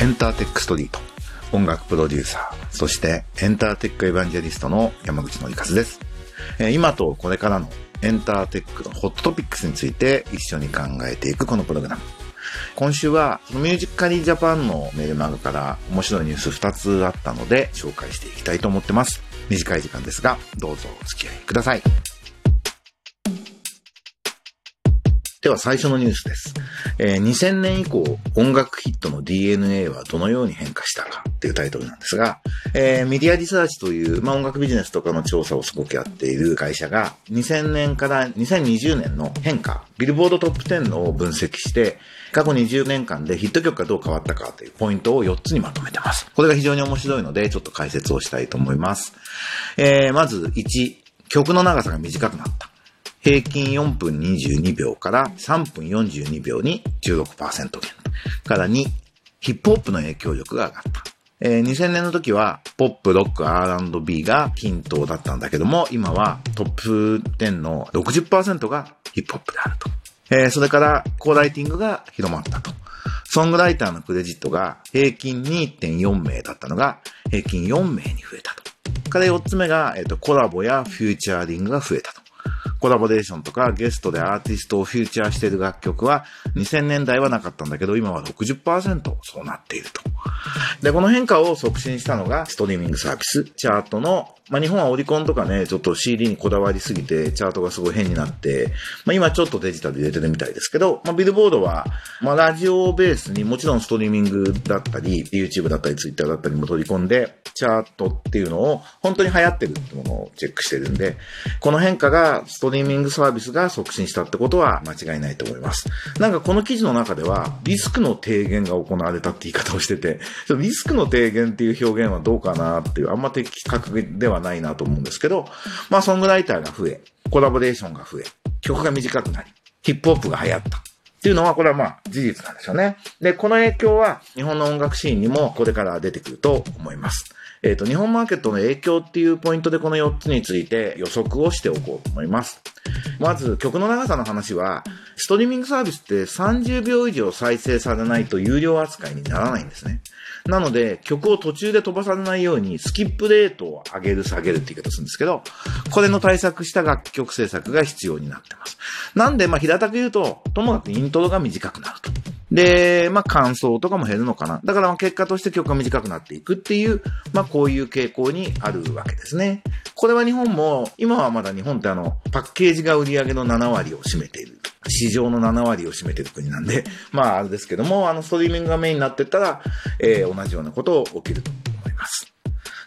エンターテックストリート。音楽プロデューサー。そしてエンターテックエヴァンジェリストの山口のりかずです、え今とこれからのエンターテックのホットトピックスについて一緒に考えていくこのプログラム。今週はミュージカリージャパンのメールマガから面白いニュース2つあったので紹介していきたいと思ってます。短い時間ですがどうぞお付き合いください。では最初のニュースです。えー2000年以降、音楽ヒットの DNA はどのように変化したかっていうタイトルなんですが、えーメディアリサーチという、まあ、音楽ビジネスとかの調査をすごくやっている会社が、2000年から2020年の変化、ビルボードトップ10を分析して、過去20年間でヒット曲がどう変わったかというポイントを4つにまとめてます。これが非常に面白いので、ちょっと解説をしたいと思います。えーまず1、曲の長さが短くなった。平均4分22秒から3分42秒に16%減。から2、ヒップホップの影響力が上がった。えー2000年の時は、ポップ、ロック、R&B が均等だったんだけども、今はトップ10の60%がヒップホップであると。えーそれから、コーライティングが広まったと。ソングライターのクレジットが平均2.4名だったのが平均4名に増えたと。から4つ目が、えっ、と、コラボやフューチャーリングが増えたと。コラボレーションとかゲストでアーティストをフューチャーしている楽曲は2000年代はなかったんだけど今は60%そうなっていると。で、この変化を促進したのがストリーミングサービス、チャートの、まあ、日本はオリコンとかね、ちょっと CD にこだわりすぎてチャートがすごい変になって、まあ、今ちょっとデジタルで入れてるみたいですけど、まあ、ビルボードは、まあ、ラジオをベースにもちろんストリーミングだったり、YouTube だったり Twitter だったりも取り込んで、チャートっていうのを本当に流行ってるってものをチェックしてるんで、この変化がストリーミングサービスが促進したってことは間違いないと思います。なんかこの記事の中では、リスクの低減が行われたって言い方をしてて、ちょっとリスクの低減っていう表現はどうかなっていう、あんま的確ではないなと思うんですけど、まあソングライターが増え、コラボレーションが増え、曲が短くなり、ヒップホップが流行った。っていうのは、これはまあ事実なんですよね。で、この影響は日本の音楽シーンにもこれから出てくると思います。えっ、と、日本マーケットの影響っていうポイントでこの4つについて予測をしておこうと思います。まず、曲の長さの話は、ストリーミングサービスって30秒以上再生されないと有料扱いにならないんですね。なので、曲を途中で飛ばされないように、スキップレートを上げる下げるって言い方するんですけど、これの対策した楽曲制作が必要になってます。なんで、まあ、平たく言うと、ともかくイントロが短くなると。で、まあ、感想とかも減るのかな。だから、ま結果として曲が短くなっていくっていう、まあ、こういう傾向にあるわけですね。これは日本も、今はまだ日本ってあの、パッケージが売り上げの7割を占めている。市場の7割を占めてる国なんで、まあ、あれですけども、あの、ストリーミングがメインになってったら、えー同じようなことを起きると思います。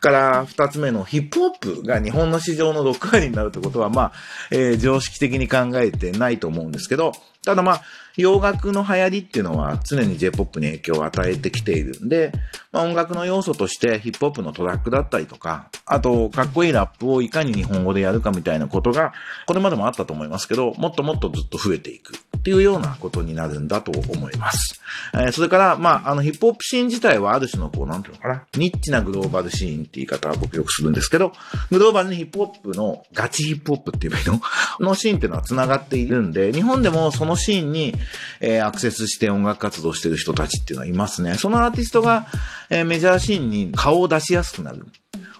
から、二つ目のヒップホップが日本の市場の6割になるってことは、まあ、えー常識的に考えてないと思うんですけど、ただまあ、洋楽の流行りっていうのは常に J-POP に影響を与えてきているんで、まあ、音楽の要素としてヒップホップのトラックだったりとか、あと、かっこいいラップをいかに日本語でやるかみたいなことが、これまでもあったと思いますけど、もっともっとずっと増えていくっていうようなことになるんだと思います。えーそれから、まあ、あの、ヒップホップシーン自体はある種のこう、なんていうのかな、ニッチなグローバルシーンって言い方は僕よくするんですけど、グローバルにヒップホップの、ガチヒップホップって言えばいいののシーンっていうのは繋がっているんで、日本でもそのシーンに、えーアクセスして音楽活動してる人たちっていうのはいますね。そのアーティストが、えーメジャーシーンに顔を出しやすくなる。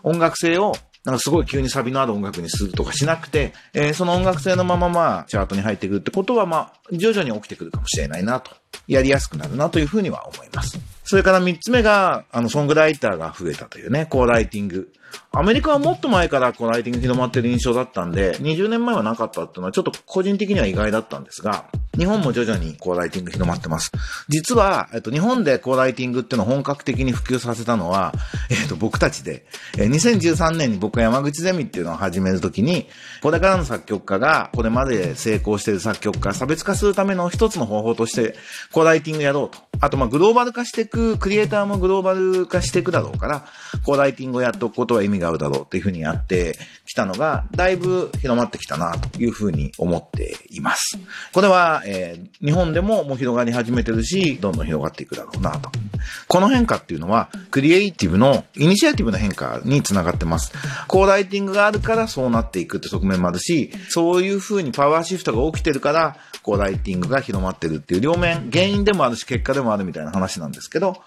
音楽性を、なんかすごい急にサビのある音楽にするとかしなくて、えーその音楽性のまままあ、チャートに入ってくるってことはまあ、徐々に起きてくるかもしれないなと。やりやすくなるなというふうには思います。それから三つ目が、あの、ソングライターが増えたというね、コーライティング。アメリカはもっと前からコーライティング広まってる印象だったんで、20年前はなかったっていうのはちょっと個人的には意外だったんですが、日本も徐々にコーライティング広まってます。実は、えっと、日本でコーライティングっていうのを本格的に普及させたのは、えっと、僕たちで、え2013年に僕が山口ゼミっていうのを始めるときに、これからの作曲家が、これまで成功している作曲家、差別化するための一つの方法として、コーライティングやろうと。あと、まあ、グローバル化していくくクリエイターもグローバル化していくだろうから、こうライティングをやっておくことは意味があるだろうっていうふうにやってきたのが、だいぶ広まってきたなというふうに思っています。これは、えー、日本でももう広がり始めてるし、どんどん広がっていくだろうなと。この変化っていうのは、クリエイティブのイニシアティブな変化につながってます。こうライティングがあるからそうなっていくって側面もあるし、そういうふうにパワーシフトが起きてるから、こうライティングが広まってるっていう両面、原因でもあるし結果でもあるみたいな話なんですけど、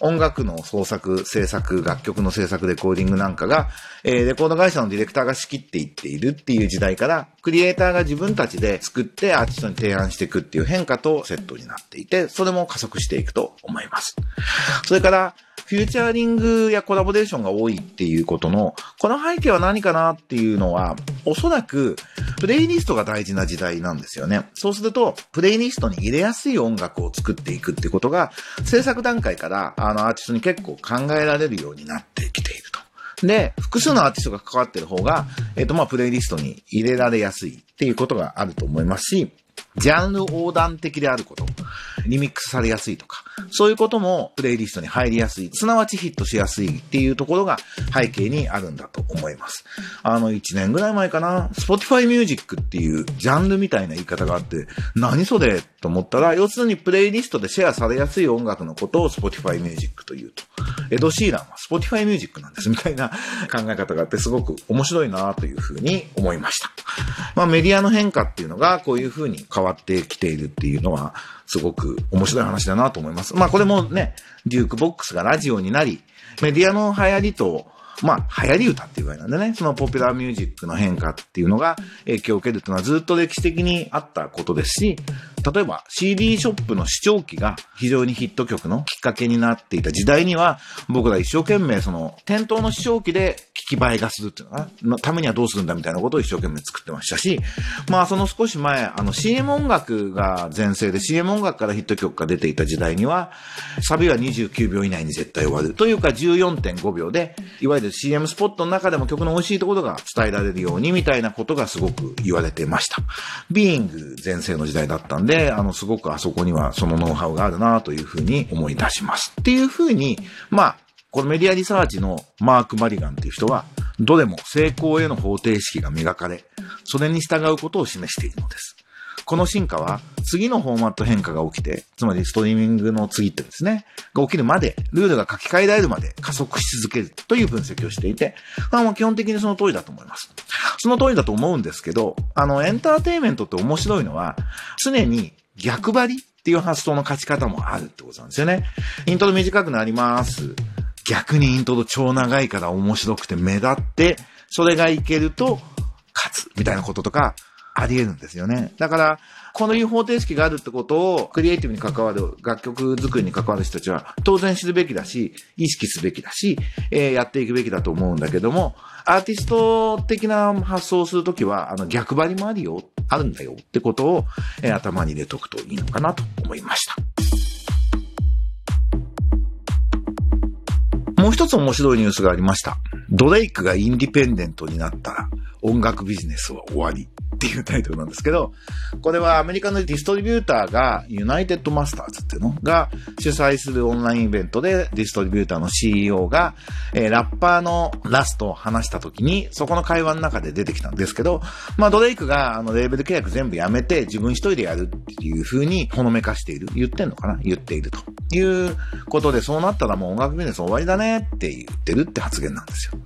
音楽の創作、制作、楽曲の制作、レコーディングなんかが、えー、レコード会社のディレクターが仕切っていっているっていう時代から、クリエイターが自分たちで作ってアーティストに提案していくっていう変化とセットになっていて、それも加速していくと思います。それから、フューチャーリングやコラボレーションが多いっていうことの、この背景は何かなっていうのは、おそらく、プレイリストが大事な時代なんですよね。そうすると、プレイリストに入れやすい音楽を作っていくってことが、制作段階から、あの、アーティストに結構考えられるようになってきていると。で、複数のアーティストが関わってる方が、えっ、ー、と、まあ、プレイリストに入れられやすいっていうことがあると思いますし、ジャンル横断的であること、リミックスされやすいとか、そういうこともプレイリストに入りやすい、すなわちヒットしやすいっていうところが背景にあるんだと思います。あの、1年ぐらい前かな、Spotify Music っていうジャンルみたいな言い方があって、何それと思ったら、要するにプレイリストでシェアされやすい音楽のことを Spotify Music というと。エド・シーランは Spotify Music なんですみたいな 考え方があってすごく面白いなというふうに思いました。まあメディアの変化っていうのがこういうふうに変わってきているっていうのはすごく面白い話だなと思います。まあこれもね、デュークボックスがラジオになり、メディアの流行りとまあ、流行り歌っていうぐらいなんでね、そのポピュラーミュージックの変化っていうのが影響を受けるっていうのはずっと歴史的にあったことですし、例えば CD ショップの視聴機が非常にヒット曲のきっかけになっていた時代には、僕ら一生懸命その店頭の視聴機で聞き映えがするっていうのかな、のためにはどうするんだみたいなことを一生懸命作ってましたし、まあその少し前、あの CM 音楽が前世で CM 音楽からヒット曲が出ていた時代には、サビは29秒以内に絶対終わるというか14.5秒で、いわゆる CM スポットの中でも曲の美味しいところが伝えられるようにみたいなことがすごく言われてました。ビーイング前世の時代だったんで、であの、すごくあそこにはそのノウハウがあるなというふうに思い出します。っていうふうに、まあ、このメディアリサーチのマーク・マリガンっていう人は、どれも成功への方程式が磨かれ、それに従うことを示しているのです。この進化は次のフォーマット変化が起きて、つまりストリーミングの次ってですね、が起きるまで、ルールが書き換えられるまで加速し続けるという分析をしていて、まあもう基本的にその通りだと思います。その通りだと思うんですけど、あの、エンターテイメントって面白いのは、常に逆張りっていう発想の勝ち方もあるってことなんですよね。イントロ短くなります。逆にイントロ超長いから面白くて目立って、それがいけると勝つみたいなこととか、あり得るんですよね。だから、このいう方程式があるってことを、クリエイティブに関わる、楽曲作りに関わる人たちは、当然知るべきだし、意識すべきだし、えー、やっていくべきだと思うんだけども、アーティスト的な発想をするときは、あの、逆張りもあるよ、あるんだよってことを、えー、頭に入れとくといいのかなと思いました。もう一つ面白いニュースがありました。ドレイクがインディペンデントになったら、音楽ビジネスは終わりっていうタイトルなんですけど、これはアメリカのディストリビューターが、ユナイテッドマスターズっていうのが主催するオンラインイベントでディストリビューターの CEO が、えー、ラッパーのラストを話した時に、そこの会話の中で出てきたんですけど、まあドレイクがあのレーベル契約全部やめて自分一人でやるっていう風にほのめかしている。言ってんのかな？言っているということで、そうなったらもう音楽ビジネス終わりだねって言ってるって発言なんですよ。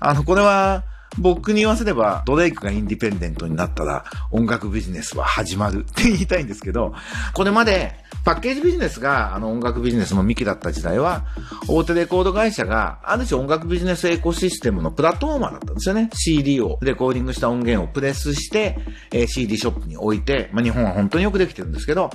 あの、これは、僕に言わせれば、ドレイクがインディペンデントになったら、音楽ビジネスは始まるって言いたいんですけど、これまで、パッケージビジネスが、あの、音楽ビジネスの幹だった時代は、大手レコード会社が、ある種音楽ビジネスエコシステムのプラットフォーマーだったんですよね。CD を、レコーディングした音源をプレスして、えー、CD ショップに置いて、まあ、日本は本当によくできてるんですけど、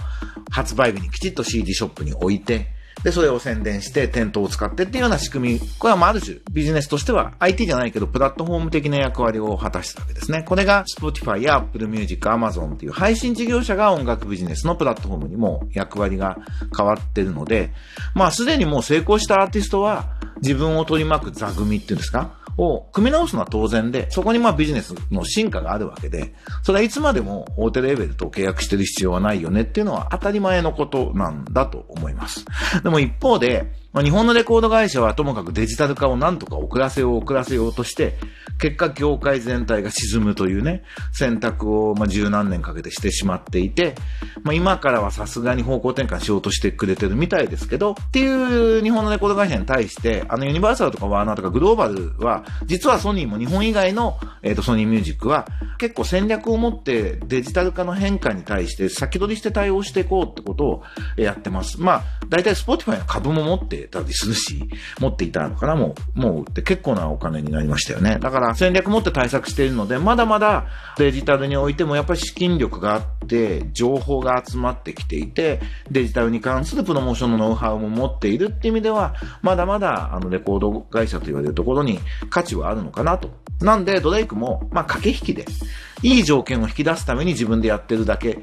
発売日にきちっと CD ショップに置いて、で、それを宣伝して、店頭を使ってっていうような仕組み。これはまあある種、ビジネスとしては IT じゃないけど、プラットフォーム的な役割を果たしたわけですね。これが Spotify や Apple Music、Amazon っていう配信事業者が音楽ビジネスのプラットフォームにも役割が変わってるので、まあすでにもう成功したアーティストは自分を取り巻く座組っていうんですか？を組み直すのは当然で、そこにまあビジネスの進化があるわけで、それはいつまでも大手レベルと契約してる必要はないよねっていうのは当たり前のことなんだと思います。でも一方で、まあ、日本のレコード会社はともかくデジタル化をなんとか遅らせよう遅らせようとして、結果業界全体が沈むというね、選択をまあ十何年かけてしてしまっていて、まあ、今からはさすがに方向転換しようとしてくれてるみたいですけど、っていう日本のレコード会社に対して、あのユニバーサルとかワーナーとかグローバルは、実はソニーも日本以外の、え、ー、とソニーミュージックは結構戦略を持ってデジタル化の変化に対して先取りして対応していこうってことをやってます。まあ、大体 Spotify の株も持ってたりするし、持っていたのかな、も、もう結構なお金になりましたよね。だから戦略持って対策しているので、まだまだデジタルにおいてもやっぱり資金力があって、情報が集まってきていて、デジタルに関するプロモーションのノウハウも持っているっていう意味では、まだまだあのレコード会社と言われるところに価値はあるのかなと。なんで、ドレイクも、まあ、駆け引きで、いい条件を引き出すために自分でやってるだけ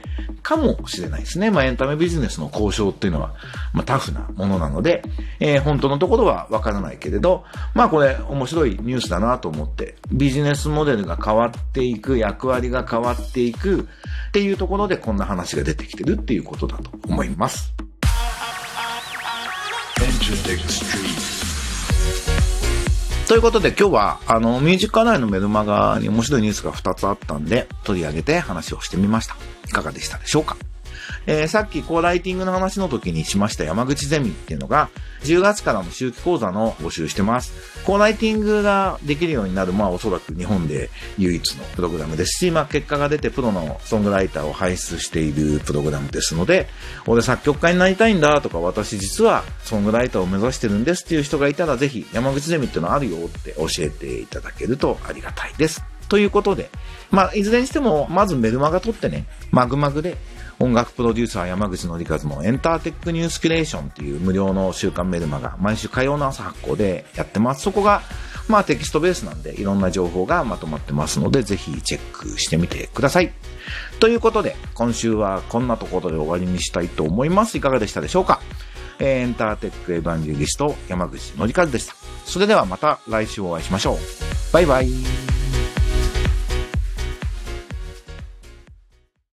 かもしれないですね。まあ、エンタメビジネスの交渉っていうのは、まあ、タフなものなので、えー、本当のところはわからないけれど、まあ、これ面白いニュースだなと思って、ビジネスモデルが変わっていく、役割が変わっていくっていうところでこんな話が出てきてるっていうことだと思います。ということで今日は、あの、ミュージックアナイのメルマガに面白いニュースが2つあったんで、取り上げて話をしてみました。いかがでしたでしょうか？えー、さっきコーライティングの話の時にしました山口ゼミっていうのが、10月からの周期講座の募集してます。コーライティングができるようになる、まあおそらく日本で唯一のプログラムですし、まあ結果が出てプロのソングライターを輩出しているプログラムですので、俺作曲家になりたいんだとか、私実はソングライターを目指してるんですっていう人がいたら、ぜひ山口ゼミっていうのあるよって教えていただけるとありがたいです。ということで、まあ、いずれにしても、まずメルマガ取ってね、マグマグで音楽プロデューサー山口のりかずのエンターテックニュースキュレーションっていう無料の週刊メルマガ、毎週火曜の朝発行でやってます。そこが、まあテキストベースなんでいろんな情報がまとまってますので、ぜひチェックしてみてください。ということで、今週はこんなところで終わりにしたいと思います。いかがでしたでしょうか？エンターテックエヴァンジェリスト山口のりかずでした。それではまた来週お会いしましょう。バイバイ。